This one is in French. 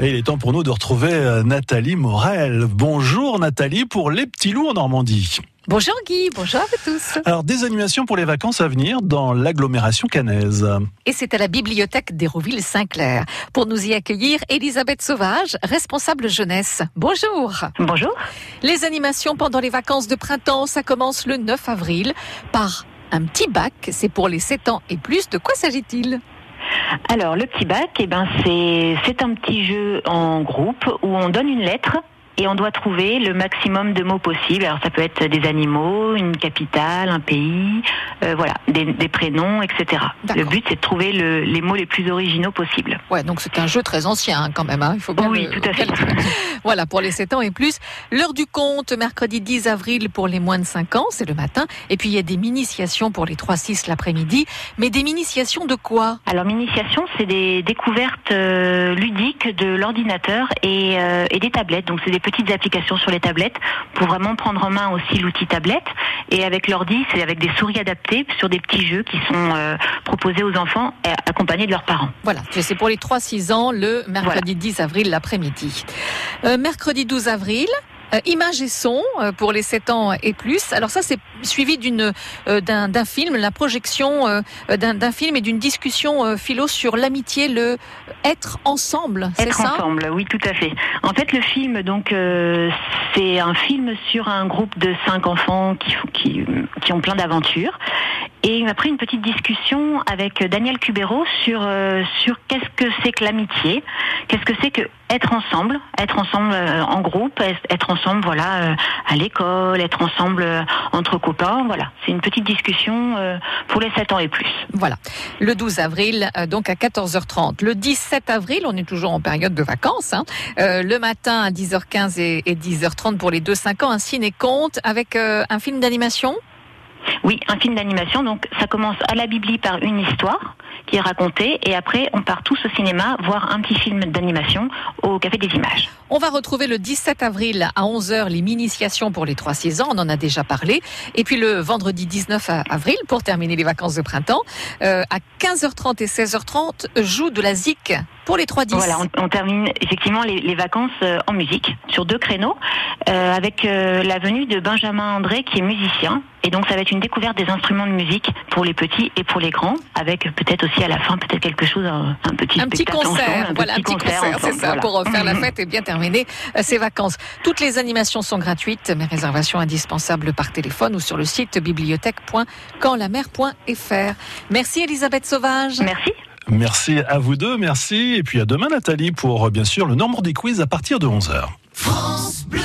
Et il est temps pour nous de retrouver euh, Nathalie Morel. Bonjour Nathalie pour Les Petits Loups en Normandie. Bonjour Guy, bonjour à vous tous. Alors, des animations pour les vacances à venir dans l'agglomération cannaise. Et c'est à la bibliothèque d'Hérouville-Saint-Clair. Pour nous y accueillir, Elisabeth Sauvage, responsable jeunesse. Bonjour. Bonjour. Les animations pendant les vacances de printemps, ça commence le 9 avril par un petit bac. C'est pour les 7 ans et plus. De quoi s'agit-il? Alors, le petit bac, eh ben, c'est, c'est un petit jeu en groupe où on donne une lettre et on doit trouver le maximum de mots possibles. Alors ça peut être des animaux, une capitale, un pays, euh, voilà, des, des, prénoms, etc. Le but c'est de trouver le, les mots les plus originaux possibles. Ouais, donc c'est un jeu très ancien hein, quand même. Hein. Il faut bien oui, le... tout à fait. voilà, pour les 7 ans et plus. L'heure du compte, mercredi 10 avril pour les moins de 5 ans, c'est le matin. Et puis il y a des miniciations pour les 3-6 l'après-midi. Mais des miniciations de quoi? Alors miniciation, c'est des découvertes euh, ludiques de l'ordinateur et, euh, et des tablettes. Donc c'est des petites applications sur les tablettes pour vraiment prendre en main aussi l'outil tablette. Et avec l'ordi, c'est avec des souris adaptées sur des petits jeux qui sont euh, proposés aux enfants accompagnés de leurs parents. Voilà, c'est pour les 3-6 ans le mercredi voilà. 10 avril l'après-midi. Euh, mercredi 12 avril, euh, images et son euh, pour les 7 ans et plus. Alors ça, c'est suivi d'une euh, d'un film, la projection euh, d'un film et d'une discussion euh, philo sur l'amitié, le être ensemble. Être ça? ensemble, oui, tout à fait. En fait, le film, donc, euh, c'est un film sur un groupe de cinq enfants qui, qui, qui ont plein d'aventures. Et après une petite discussion avec Daniel Cubero sur euh, sur qu'est-ce que c'est que l'amitié, qu'est-ce que c'est que être ensemble, être ensemble euh, en groupe, être ensemble voilà euh, à l'école, être ensemble euh, entre copains, voilà. C'est une petite discussion euh, pour les 7 ans et plus. Voilà. Le 12 avril, euh, donc à 14h30. Le 17 avril, on est toujours en période de vacances. Hein. Le matin à 10h15 et, et 10h30 pour les 2-5 ans, un ciné-conte avec un film d'animation? Oui, un film d'animation. Donc, ça commence à la Bibli par une histoire qui est racontée, et après, on part tous au cinéma voir un petit film d'animation au Café des Images. On va retrouver le 17 avril à 11h les initiations pour les 3-6 ans, on en a déjà parlé. Et puis le vendredi 19 avril, pour terminer les vacances de printemps, euh, à 15h30 et 16h30, joue de la ZIC pour les 3-10. Voilà, on, on, termine effectivement les, les vacances euh, en musique sur deux créneaux, euh, avec euh, la venue de Benjamin André qui est musicien. Et donc ça va être une découverte des instruments de musique pour les petits et pour les grands, avec peut-être aussi à la fin peut-être quelque chose, un, un petit un petit concert, ensemble, un voilà, petit un petit concert, concert c'est ça, voilà. pour faire la fête et bien terminer euh, ces vacances. Toutes les animations sont gratuites, mais réservations indispensables par téléphone ou sur le site bibliothèque.canlamer.fr. Merci Elisabeth Sauvage. Merci. Merci à vous deux, merci. Et puis à demain Nathalie pour bien sûr le Normandie Quiz à partir de 11h. France Bleu